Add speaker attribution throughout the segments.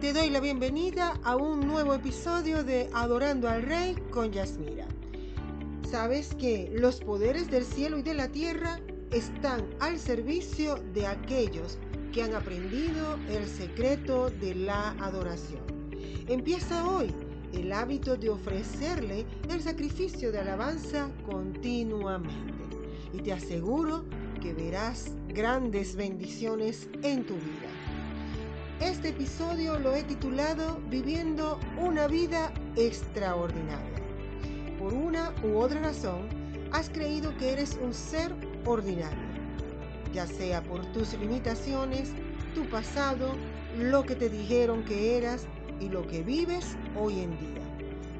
Speaker 1: Te doy la bienvenida a un nuevo episodio de Adorando al Rey con Yasmira. Sabes que los poderes del cielo y de la tierra están al servicio de aquellos que han aprendido el secreto de la adoración. Empieza hoy el hábito de ofrecerle el sacrificio de alabanza continuamente y te aseguro que verás grandes bendiciones en tu vida. Este episodio lo he titulado Viviendo una vida extraordinaria. Por una u otra razón, has creído que eres un ser ordinario, ya sea por tus limitaciones, tu pasado, lo que te dijeron que eras y lo que vives hoy en día.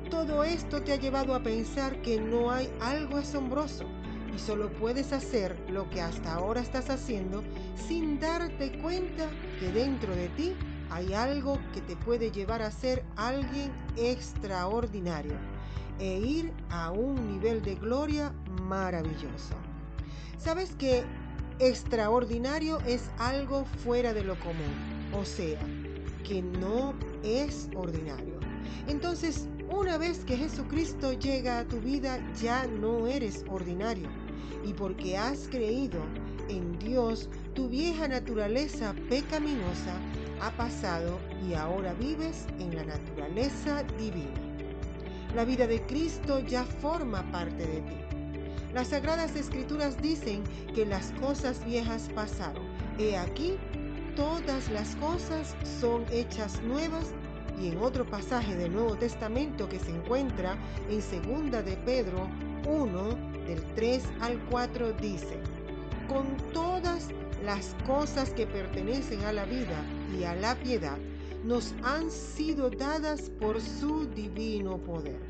Speaker 1: Todo esto te ha llevado a pensar que no hay algo asombroso y solo puedes hacer lo que hasta ahora estás haciendo sin darte cuenta que dentro de ti hay algo que te puede llevar a ser alguien extraordinario e ir a un nivel de gloria maravilloso. ¿Sabes que extraordinario es algo fuera de lo común? O sea, que no es ordinario. Entonces, una vez que Jesucristo llega a tu vida, ya no eres ordinario y porque has creído en Dios, tu vieja naturaleza pecaminosa ha pasado y ahora vives en la naturaleza divina. La vida de Cristo ya forma parte de ti. Las sagradas escrituras dicen que las cosas viejas pasaron. He aquí, todas las cosas son hechas nuevas y en otro pasaje del Nuevo Testamento que se encuentra en segunda de Pedro 1 del 3 al 4 dice, con todas las cosas que pertenecen a la vida y a la piedad, nos han sido dadas por su divino poder,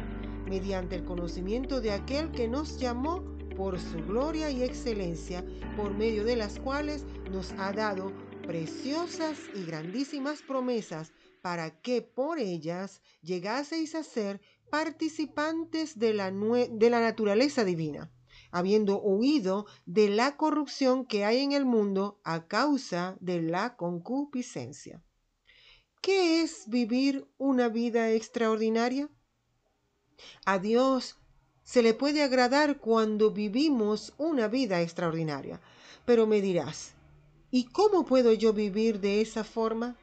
Speaker 1: mediante el conocimiento de aquel que nos llamó por su gloria y excelencia, por medio de las cuales nos ha dado preciosas y grandísimas promesas para que por ellas llegaseis a ser participantes de la, de la naturaleza divina, habiendo huido de la corrupción que hay en el mundo a causa de la concupiscencia. ¿Qué es vivir una vida extraordinaria? A Dios se le puede agradar cuando vivimos una vida extraordinaria, pero me dirás, ¿y cómo puedo yo vivir de esa forma?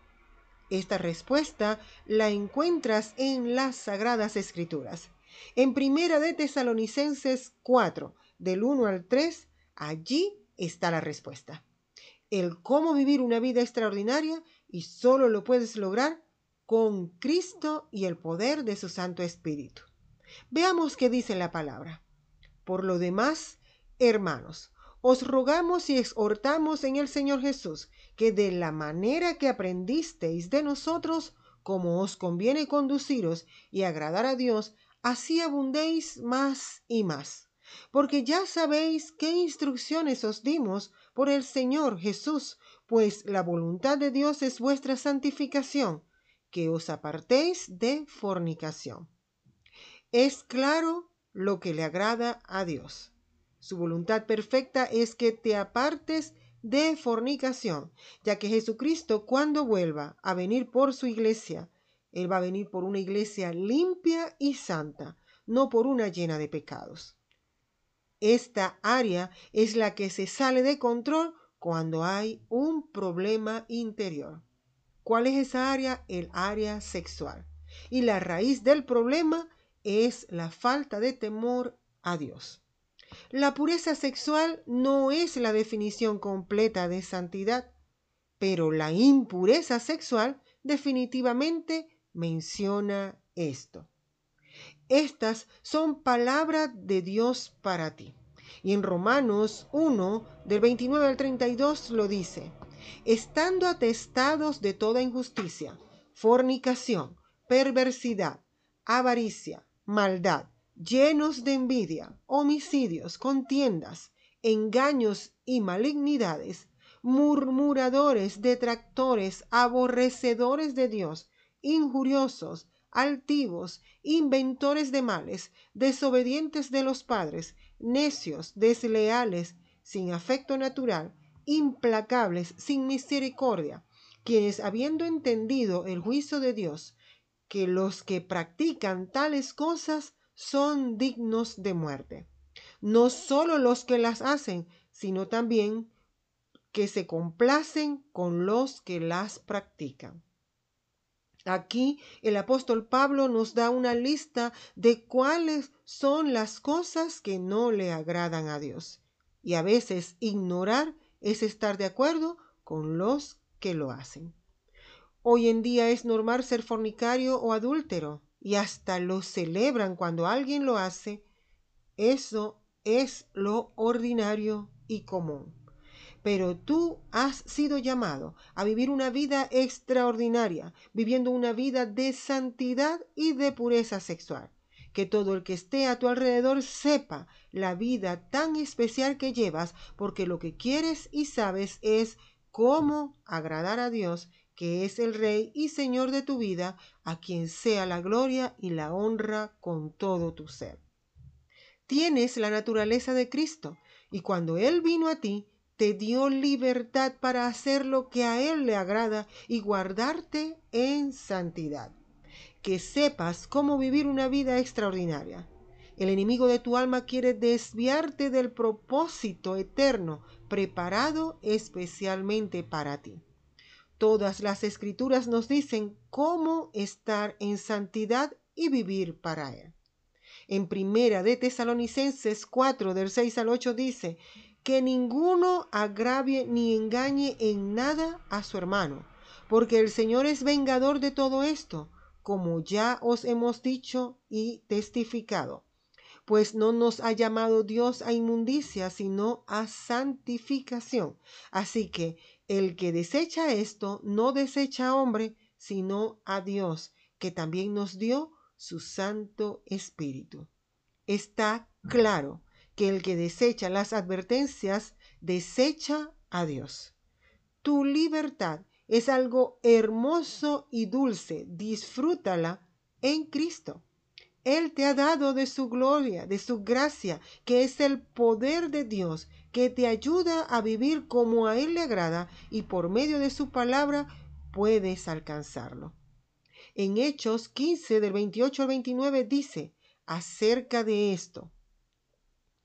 Speaker 1: Esta respuesta la encuentras en las Sagradas Escrituras. En Primera de Tesalonicenses 4, del 1 al 3, allí está la respuesta. El cómo vivir una vida extraordinaria y solo lo puedes lograr con Cristo y el poder de su Santo Espíritu. Veamos qué dice la palabra. Por lo demás, hermanos, os rogamos y exhortamos en el Señor Jesús que de la manera que aprendisteis de nosotros, como os conviene conduciros y agradar a Dios, así abundéis más y más. Porque ya sabéis qué instrucciones os dimos por el Señor Jesús, pues la voluntad de Dios es vuestra santificación, que os apartéis de fornicación. Es claro lo que le agrada a Dios. Su voluntad perfecta es que te apartes de fornicación, ya que Jesucristo cuando vuelva a venir por su iglesia, Él va a venir por una iglesia limpia y santa, no por una llena de pecados. Esta área es la que se sale de control cuando hay un problema interior. ¿Cuál es esa área? El área sexual. Y la raíz del problema es la falta de temor a Dios. La pureza sexual no es la definición completa de santidad, pero la impureza sexual definitivamente menciona esto. Estas son palabras de Dios para ti. Y en Romanos 1, del 29 al 32 lo dice, estando atestados de toda injusticia, fornicación, perversidad, avaricia, maldad, llenos de envidia, homicidios, contiendas, engaños y malignidades, murmuradores, detractores, aborrecedores de Dios, injuriosos, altivos, inventores de males, desobedientes de los padres, necios, desleales, sin afecto natural, implacables, sin misericordia, quienes habiendo entendido el juicio de Dios, que los que practican tales cosas son dignos de muerte. No solo los que las hacen, sino también que se complacen con los que las practican. Aquí el apóstol Pablo nos da una lista de cuáles son las cosas que no le agradan a Dios. Y a veces ignorar es estar de acuerdo con los que lo hacen. Hoy en día es normal ser fornicario o adúltero y hasta lo celebran cuando alguien lo hace. Eso es lo ordinario y común. Pero tú has sido llamado a vivir una vida extraordinaria, viviendo una vida de santidad y de pureza sexual. Que todo el que esté a tu alrededor sepa la vida tan especial que llevas, porque lo que quieres y sabes es cómo agradar a Dios, que es el Rey y Señor de tu vida, a quien sea la gloria y la honra con todo tu ser. Tienes la naturaleza de Cristo, y cuando Él vino a ti, te dio libertad para hacer lo que a Él le agrada y guardarte en santidad. Que sepas cómo vivir una vida extraordinaria. El enemigo de tu alma quiere desviarte del propósito eterno preparado especialmente para ti. Todas las escrituras nos dicen cómo estar en santidad y vivir para Él. En primera de Tesalonicenses 4 del 6 al 8 dice, que ninguno agravie ni engañe en nada a su hermano, porque el Señor es vengador de todo esto, como ya os hemos dicho y testificado. Pues no nos ha llamado Dios a inmundicia, sino a santificación. Así que el que desecha esto, no desecha a hombre, sino a Dios, que también nos dio su Santo Espíritu. Está claro que el que desecha las advertencias desecha a Dios. Tu libertad es algo hermoso y dulce. Disfrútala en Cristo. Él te ha dado de su gloria, de su gracia, que es el poder de Dios, que te ayuda a vivir como a Él le agrada y por medio de su palabra puedes alcanzarlo. En Hechos 15 del 28 al 29 dice acerca de esto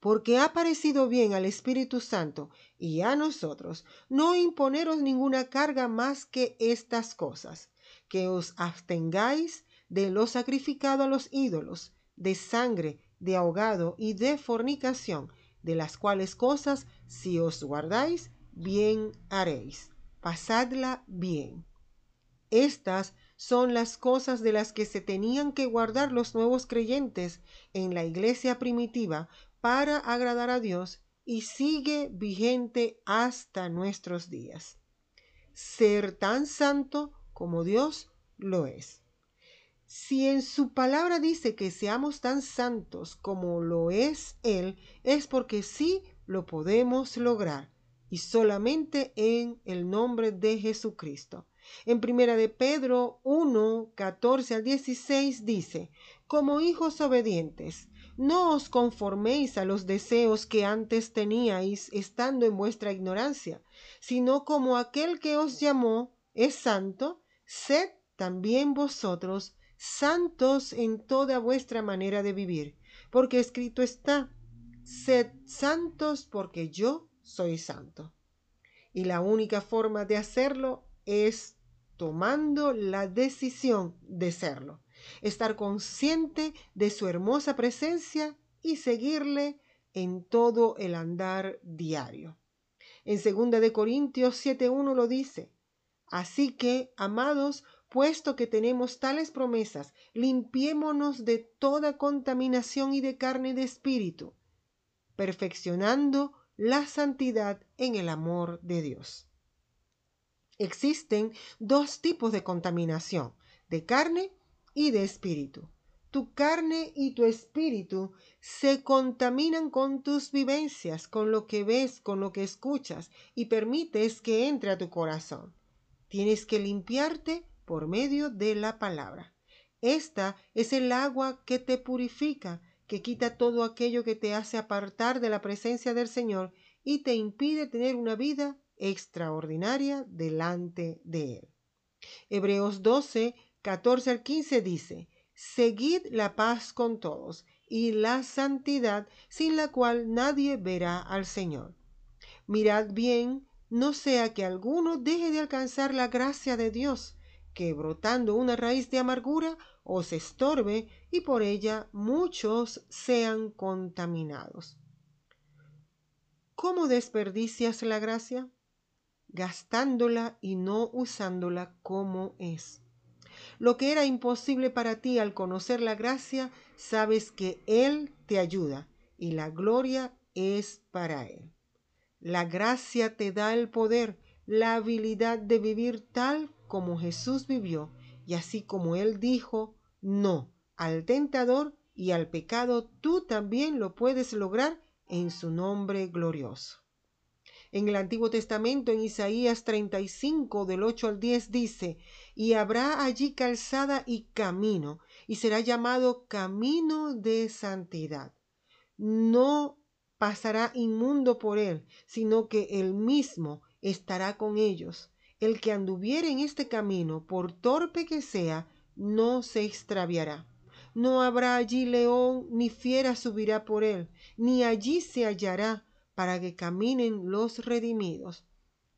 Speaker 1: porque ha parecido bien al Espíritu Santo y a nosotros no imponeros ninguna carga más que estas cosas, que os abstengáis de lo sacrificado a los ídolos, de sangre, de ahogado y de fornicación, de las cuales cosas, si os guardáis, bien haréis. Pasadla bien. Estas son las cosas de las que se tenían que guardar los nuevos creyentes en la iglesia primitiva para agradar a Dios y sigue vigente hasta nuestros días. Ser tan santo como Dios lo es. Si en su palabra dice que seamos tan santos como lo es Él, es porque sí lo podemos lograr y solamente en el nombre de Jesucristo. En primera de Pedro 1, 14 al 16 dice, como hijos obedientes, no os conforméis a los deseos que antes teníais estando en vuestra ignorancia, sino como aquel que os llamó es santo, sed también vosotros santos en toda vuestra manera de vivir, porque escrito está, sed santos porque yo soy santo. Y la única forma de hacerlo es tomando la decisión de serlo estar consciente de su hermosa presencia y seguirle en todo el andar diario. En 2 de Corintios 7:1 lo dice: Así que, amados, puesto que tenemos tales promesas, limpiémonos de toda contaminación y de carne de espíritu, perfeccionando la santidad en el amor de Dios. Existen dos tipos de contaminación, de carne y de espíritu. Tu carne y tu espíritu se contaminan con tus vivencias, con lo que ves, con lo que escuchas y permites que entre a tu corazón. Tienes que limpiarte por medio de la palabra. Esta es el agua que te purifica, que quita todo aquello que te hace apartar de la presencia del Señor y te impide tener una vida extraordinaria delante de Él. Hebreos 12, 14 al 15 dice, Seguid la paz con todos y la santidad sin la cual nadie verá al Señor. Mirad bien, no sea que alguno deje de alcanzar la gracia de Dios, que brotando una raíz de amargura os estorbe y por ella muchos sean contaminados. ¿Cómo desperdicias la gracia? Gastándola y no usándola como es. Lo que era imposible para ti al conocer la gracia, sabes que Él te ayuda y la gloria es para Él. La gracia te da el poder, la habilidad de vivir tal como Jesús vivió y así como Él dijo, no, al tentador y al pecado tú también lo puedes lograr en su nombre glorioso. En el Antiguo Testamento, en Isaías 35, del 8 al 10, dice, y habrá allí calzada y camino, y será llamado camino de santidad. No pasará inmundo por él, sino que él mismo estará con ellos. El que anduviere en este camino, por torpe que sea, no se extraviará. No habrá allí león, ni fiera subirá por él, ni allí se hallará para que caminen los redimidos.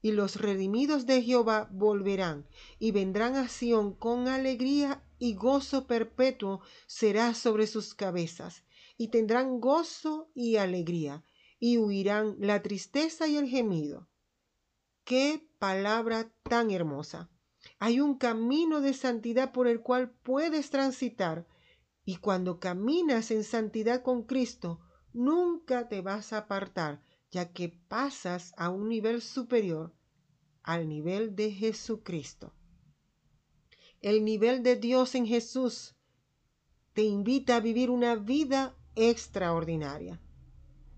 Speaker 1: Y los redimidos de Jehová volverán y vendrán a Sión con alegría y gozo perpetuo será sobre sus cabezas. Y tendrán gozo y alegría y huirán la tristeza y el gemido. Qué palabra tan hermosa. Hay un camino de santidad por el cual puedes transitar y cuando caminas en santidad con Cristo, nunca te vas a apartar ya que pasas a un nivel superior al nivel de Jesucristo. El nivel de Dios en Jesús te invita a vivir una vida extraordinaria.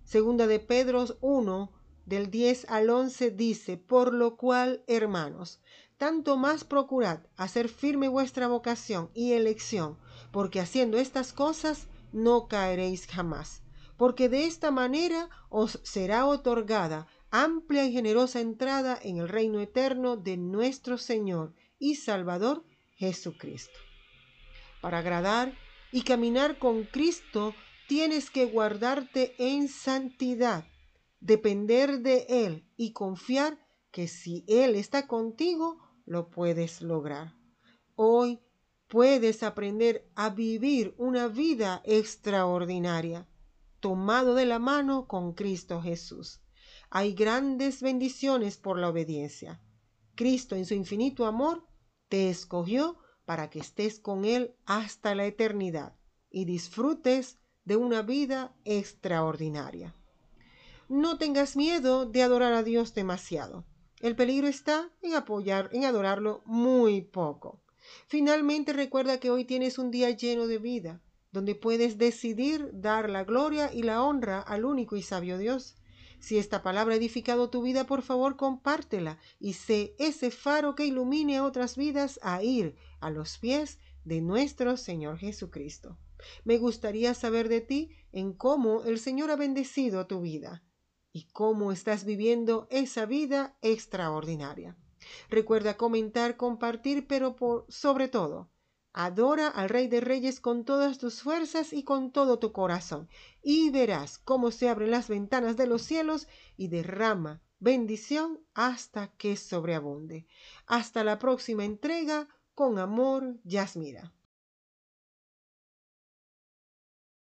Speaker 1: Segunda de Pedro 1, del 10 al 11 dice, por lo cual, hermanos, tanto más procurad hacer firme vuestra vocación y elección, porque haciendo estas cosas no caeréis jamás porque de esta manera os será otorgada amplia y generosa entrada en el reino eterno de nuestro Señor y Salvador Jesucristo. Para agradar y caminar con Cristo tienes que guardarte en santidad, depender de Él y confiar que si Él está contigo, lo puedes lograr. Hoy puedes aprender a vivir una vida extraordinaria tomado de la mano con Cristo Jesús. Hay grandes bendiciones por la obediencia. Cristo en su infinito amor te escogió para que estés con Él hasta la eternidad y disfrutes de una vida extraordinaria. No tengas miedo de adorar a Dios demasiado. El peligro está en apoyar, en adorarlo muy poco. Finalmente recuerda que hoy tienes un día lleno de vida donde puedes decidir dar la gloria y la honra al único y sabio Dios. Si esta palabra ha edificado tu vida, por favor, compártela y sé ese faro que ilumine a otras vidas a ir a los pies de nuestro Señor Jesucristo. Me gustaría saber de ti en cómo el Señor ha bendecido tu vida y cómo estás viviendo esa vida extraordinaria. Recuerda comentar, compartir, pero por sobre todo, Adora al Rey de Reyes con todas tus fuerzas y con todo tu corazón, y verás cómo se abren las ventanas de los cielos y derrama bendición hasta que sobreabunde. Hasta la próxima entrega, con amor, Yasmira.